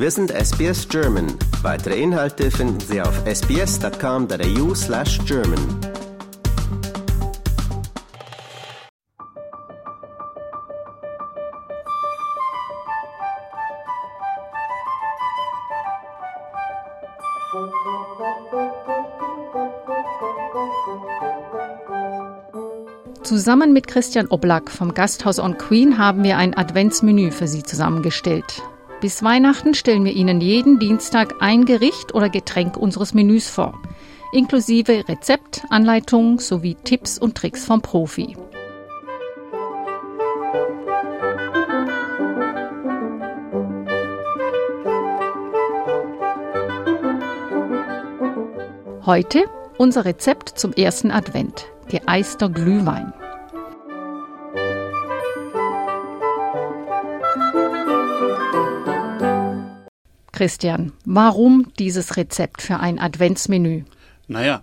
Wir sind SBS German. Weitere Inhalte finden Sie auf sbs.com.au slash German. Zusammen mit Christian Oblak vom Gasthaus on Queen haben wir ein Adventsmenü für Sie zusammengestellt. Bis Weihnachten stellen wir Ihnen jeden Dienstag ein Gericht oder Getränk unseres Menüs vor, inklusive Rezept, Anleitung sowie Tipps und Tricks vom Profi. Heute unser Rezept zum ersten Advent, geeister Glühwein. Christian, warum dieses Rezept für ein Adventsmenü? Naja,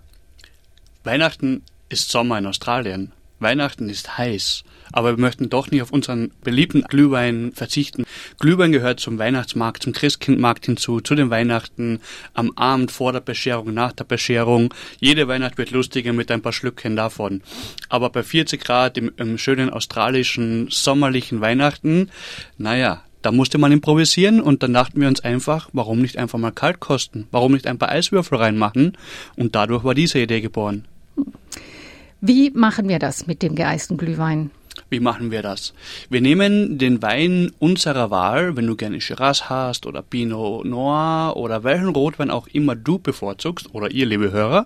Weihnachten ist Sommer in Australien. Weihnachten ist heiß, aber wir möchten doch nicht auf unseren beliebten Glühwein verzichten. Glühwein gehört zum Weihnachtsmarkt, zum Christkindmarkt hinzu, zu den Weihnachten, am Abend vor der Bescherung, nach der Bescherung. Jede Weihnacht wird lustiger mit ein paar Schlückchen davon. Aber bei 40 Grad im, im schönen australischen sommerlichen Weihnachten, naja, da musste man improvisieren und dann dachten wir uns einfach, warum nicht einfach mal kalt kosten? Warum nicht ein paar Eiswürfel reinmachen? Und dadurch war diese Idee geboren. Wie machen wir das mit dem geeisten Glühwein? Wie machen wir das? Wir nehmen den Wein unserer Wahl, wenn du gerne Shiraz hast oder Pinot Noir oder welchen Rotwein auch immer du bevorzugst oder ihr, liebe Hörer,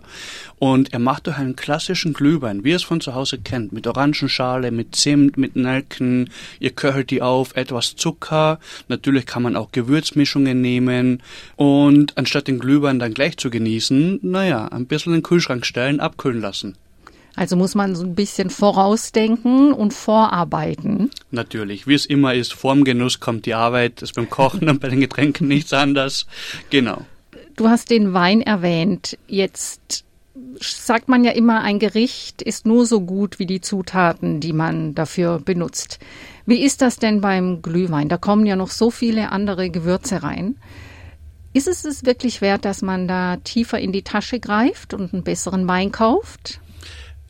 und er macht durch einen klassischen Glühwein, wie ihr es von zu Hause kennt, mit Orangenschale, mit Zimt, mit Nelken, ihr köchelt die auf, etwas Zucker, natürlich kann man auch Gewürzmischungen nehmen und anstatt den Glühwein dann gleich zu genießen, naja, ein bisschen in den Kühlschrank stellen, abkühlen lassen. Also muss man so ein bisschen vorausdenken und vorarbeiten. Natürlich, wie es immer ist, vorm Genuss kommt die Arbeit, das ist beim Kochen und bei den Getränken nichts anders. Genau. Du hast den Wein erwähnt. Jetzt sagt man ja immer, ein Gericht ist nur so gut wie die Zutaten, die man dafür benutzt. Wie ist das denn beim Glühwein? Da kommen ja noch so viele andere Gewürze rein. Ist es es wirklich wert, dass man da tiefer in die Tasche greift und einen besseren Wein kauft?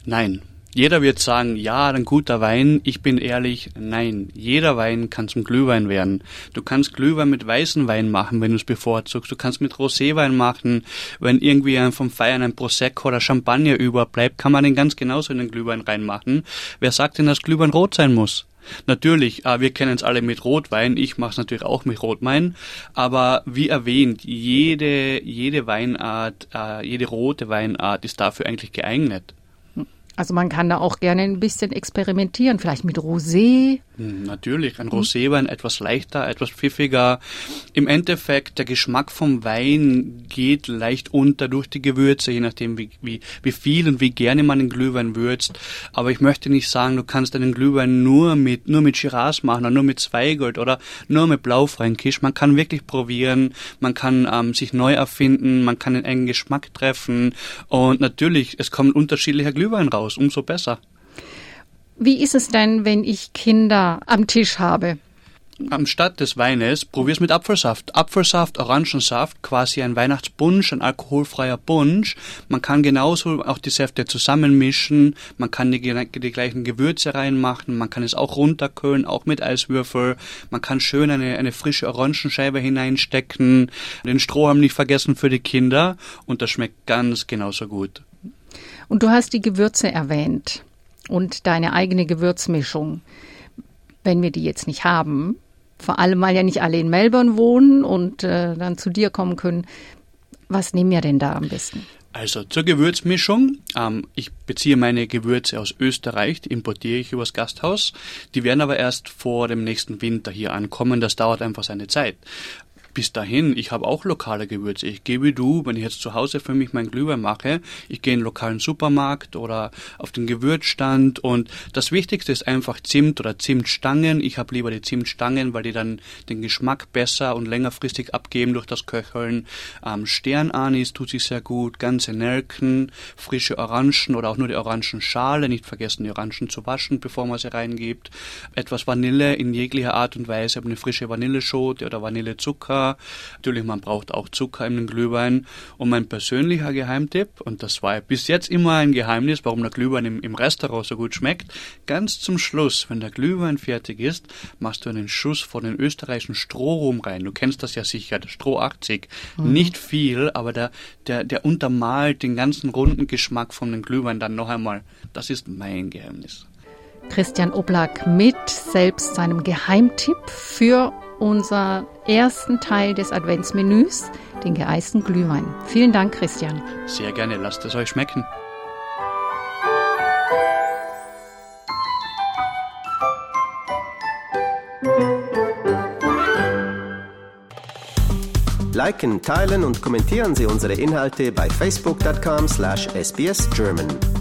Nein. Jeder wird sagen, ja, ein guter Wein. Ich bin ehrlich, nein. Jeder Wein kann zum Glühwein werden. Du kannst Glühwein mit weißen Wein machen, wenn du es bevorzugst. Du kannst mit Roséwein machen. Wenn irgendwie vom Feiern ein Prosecco oder Champagner überbleibt, kann man den ganz genauso in den Glühwein reinmachen. Wer sagt denn, dass Glühwein rot sein muss? Natürlich, äh, wir kennen es alle mit Rotwein, ich mache es natürlich auch mit Rotwein, aber wie erwähnt, jede, jede Weinart, äh, jede rote Weinart ist dafür eigentlich geeignet. Also man kann da auch gerne ein bisschen experimentieren, vielleicht mit Rosé. Hm, natürlich, ein Roséwein etwas leichter, etwas pfiffiger. Im Endeffekt, der Geschmack vom Wein geht leicht unter durch die Gewürze, je nachdem wie, wie, wie viel und wie gerne man den Glühwein würzt. Aber ich möchte nicht sagen, du kannst einen Glühwein nur mit, nur mit Shiraz machen oder nur mit Zweigold oder nur mit Blaufränkisch. Man kann wirklich probieren, man kann ähm, sich neu erfinden, man kann einen engen Geschmack treffen und natürlich, es kommt unterschiedlicher Glühwein raus aus, umso besser. Wie ist es denn, wenn ich Kinder am Tisch habe? Anstatt des Weines probier's mit Apfelsaft. Apfelsaft, Orangensaft, quasi ein Weihnachtsbunsch, ein alkoholfreier Bunsch. Man kann genauso auch die Säfte zusammenmischen. Man kann die, die gleichen Gewürze reinmachen. Man kann es auch runterkühlen, auch mit Eiswürfel. Man kann schön eine, eine frische Orangenscheibe hineinstecken. Den Strohhalm nicht vergessen für die Kinder. Und das schmeckt ganz genauso gut. Und du hast die Gewürze erwähnt und deine eigene Gewürzmischung. Wenn wir die jetzt nicht haben, vor allem weil ja nicht alle in Melbourne wohnen und äh, dann zu dir kommen können, was nehmen wir denn da am besten? Also zur Gewürzmischung. Ähm, ich beziehe meine Gewürze aus Österreich, die importiere ich übers Gasthaus. Die werden aber erst vor dem nächsten Winter hier ankommen. Das dauert einfach seine Zeit bis dahin, ich habe auch lokale Gewürze. Ich gehe wie du, wenn ich jetzt zu Hause für mich mein Glühwein mache, ich gehe in einen lokalen Supermarkt oder auf den Gewürzstand und das Wichtigste ist einfach Zimt oder Zimtstangen. Ich habe lieber die Zimtstangen, weil die dann den Geschmack besser und längerfristig abgeben durch das Köcheln. Ähm, Sternanis tut sich sehr gut, ganze Nelken, frische Orangen oder auch nur die Orangenschale, nicht vergessen die Orangen zu waschen, bevor man sie reingibt. Etwas Vanille in jeglicher Art und Weise, eine frische Vanilleschote oder Vanillezucker Zucker. Natürlich, man braucht auch Zucker in den Glühwein. Und mein persönlicher Geheimtipp, und das war bis jetzt immer ein Geheimnis, warum der Glühwein im, im Restaurant so gut schmeckt, ganz zum Schluss, wenn der Glühwein fertig ist, machst du einen Schuss von den österreichischen Strohrum rein. Du kennst das ja sicher, der Stroh 80. Mhm. Nicht viel, aber der, der, der untermalt den ganzen runden Geschmack von dem Glühwein dann noch einmal. Das ist mein Geheimnis. Christian Oblak mit selbst seinem Geheimtipp für unser ersten Teil des Adventsmenüs, den geeisten Glühwein. Vielen Dank, Christian. Sehr gerne, lasst es euch schmecken. Liken, teilen und kommentieren Sie unsere Inhalte bei facebook.com/sbsgerman.